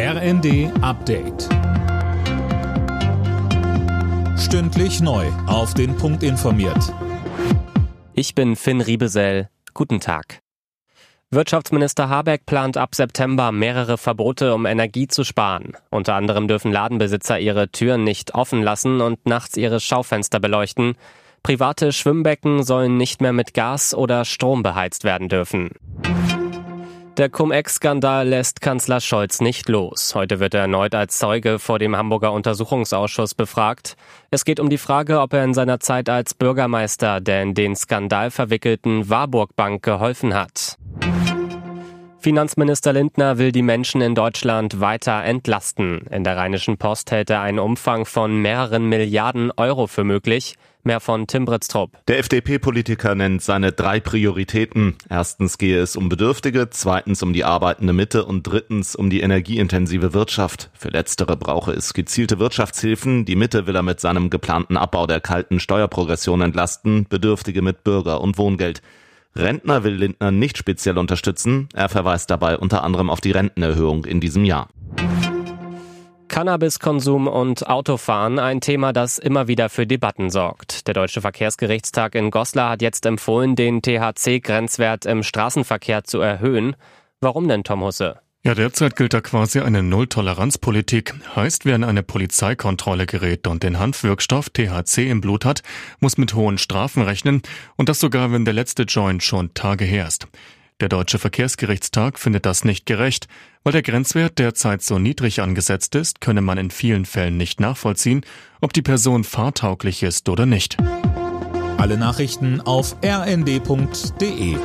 RND Update. Stündlich neu. Auf den Punkt informiert. Ich bin Finn Riebesell. Guten Tag. Wirtschaftsminister Habeck plant ab September mehrere Verbote, um Energie zu sparen. Unter anderem dürfen Ladenbesitzer ihre Türen nicht offen lassen und nachts ihre Schaufenster beleuchten. Private Schwimmbecken sollen nicht mehr mit Gas oder Strom beheizt werden dürfen. Der Cum-Ex-Skandal lässt Kanzler Scholz nicht los. Heute wird er erneut als Zeuge vor dem Hamburger Untersuchungsausschuss befragt. Es geht um die Frage, ob er in seiner Zeit als Bürgermeister der in den Skandal verwickelten Warburg Bank geholfen hat. Finanzminister Lindner will die Menschen in Deutschland weiter entlasten. In der Rheinischen Post hält er einen Umfang von mehreren Milliarden Euro für möglich. Mehr von Tim Britztrup. Der FDP-Politiker nennt seine drei Prioritäten. Erstens gehe es um Bedürftige, zweitens um die arbeitende Mitte und drittens um die energieintensive Wirtschaft. Für letztere brauche es gezielte Wirtschaftshilfen. Die Mitte will er mit seinem geplanten Abbau der kalten Steuerprogression entlasten, Bedürftige mit Bürger- und Wohngeld. Rentner will Lindner nicht speziell unterstützen. Er verweist dabei unter anderem auf die Rentenerhöhung in diesem Jahr. Cannabiskonsum und Autofahren ein Thema, das immer wieder für Debatten sorgt. Der Deutsche Verkehrsgerichtstag in Goslar hat jetzt empfohlen, den THC-Grenzwert im Straßenverkehr zu erhöhen. Warum denn, Tom Husse? Ja, derzeit gilt da quasi eine Null-Toleranz-Politik. Heißt, wer in eine Polizeikontrolle gerät und den Hanfwirkstoff THC im Blut hat, muss mit hohen Strafen rechnen und das sogar, wenn der letzte Joint schon Tage her ist. Der Deutsche Verkehrsgerichtstag findet das nicht gerecht. Weil der Grenzwert derzeit so niedrig angesetzt ist, könne man in vielen Fällen nicht nachvollziehen, ob die Person fahrtauglich ist oder nicht. Alle Nachrichten auf rnd.de